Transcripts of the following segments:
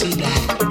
see black.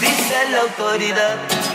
Dice la autoridad.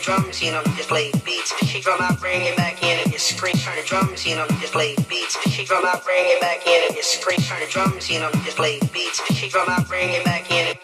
The drum machine on, just play beats. She drum out, bring it back in and just scream. Turn the drum machine on, just play beats. She drum out, bring it back in and just scream. Turn the drum machine on, just play beats. She drum out, bring it back in and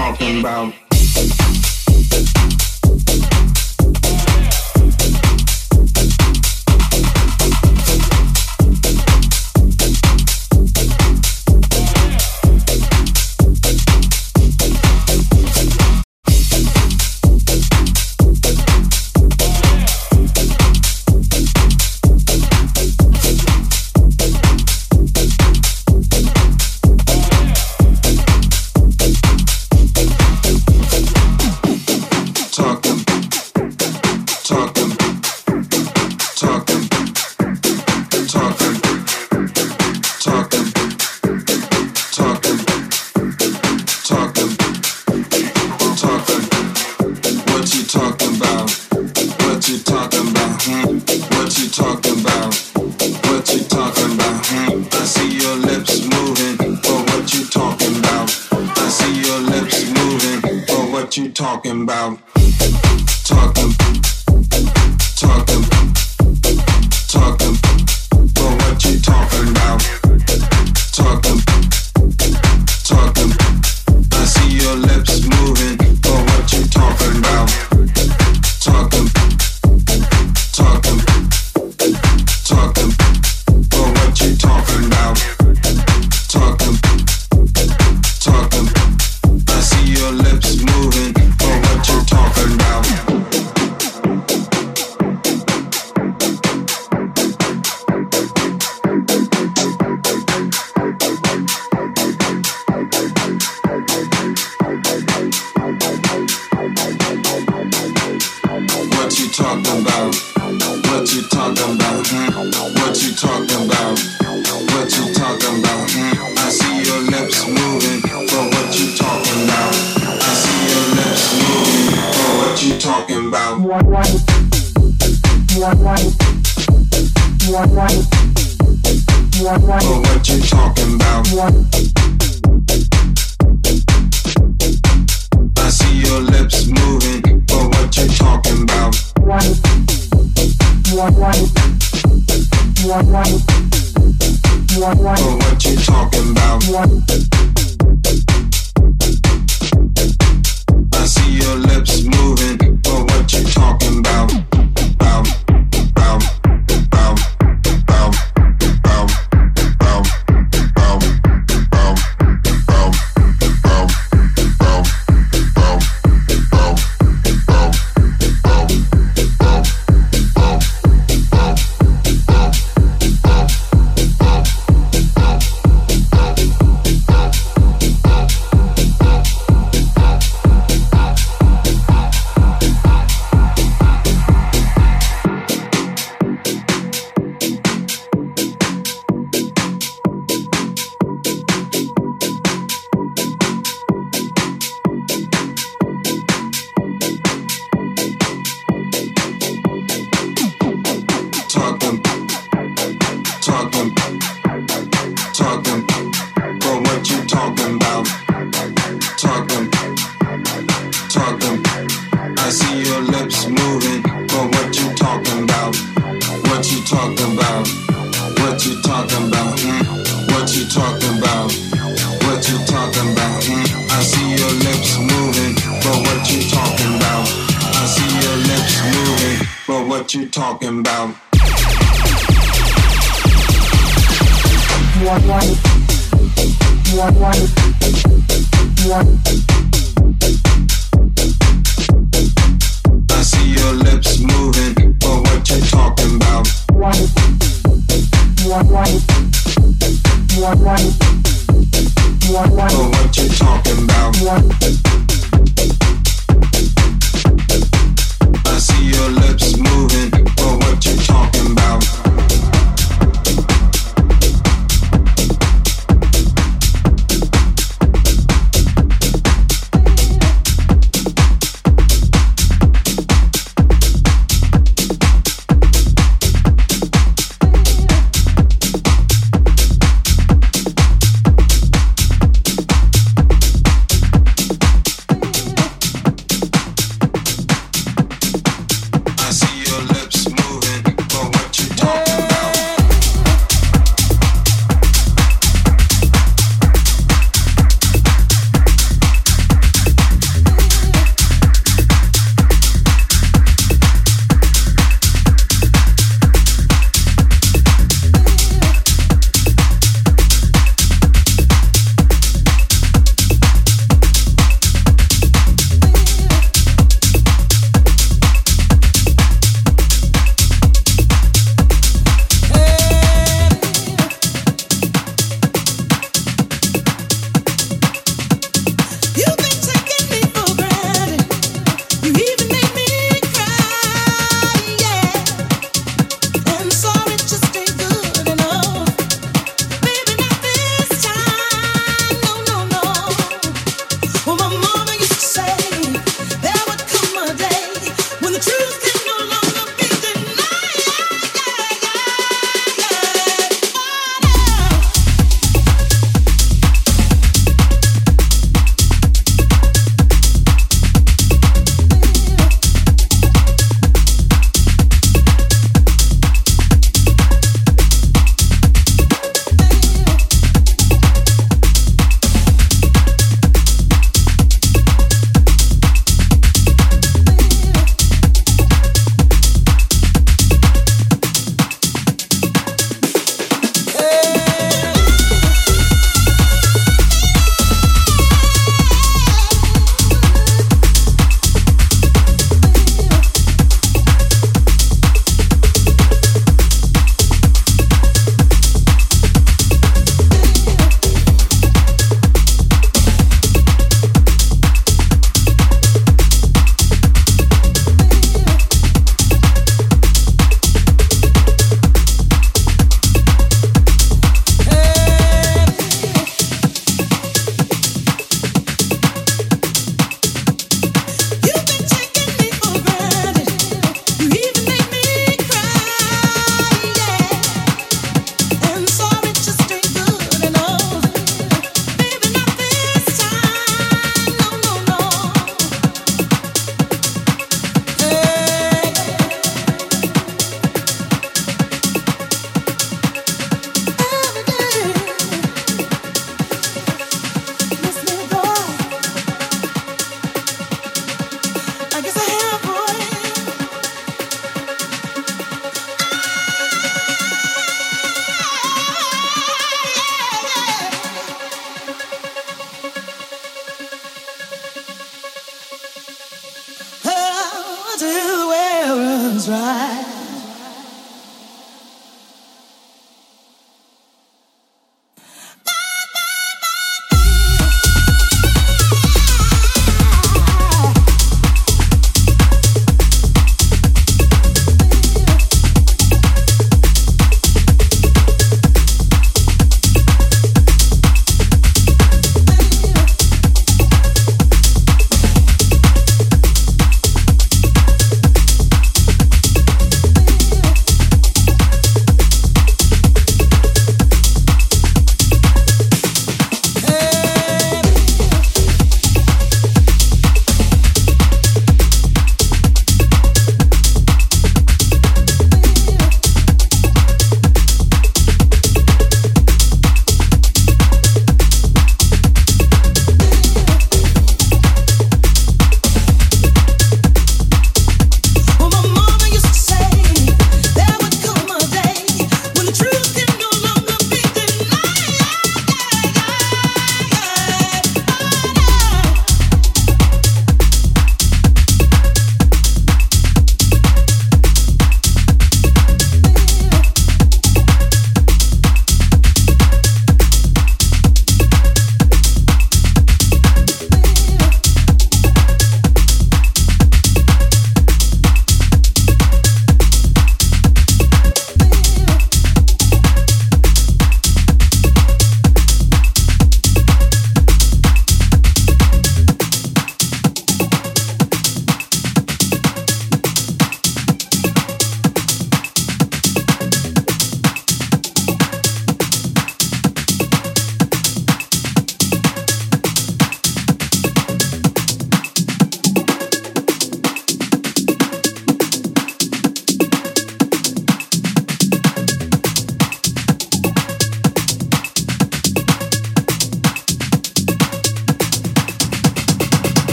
talking about?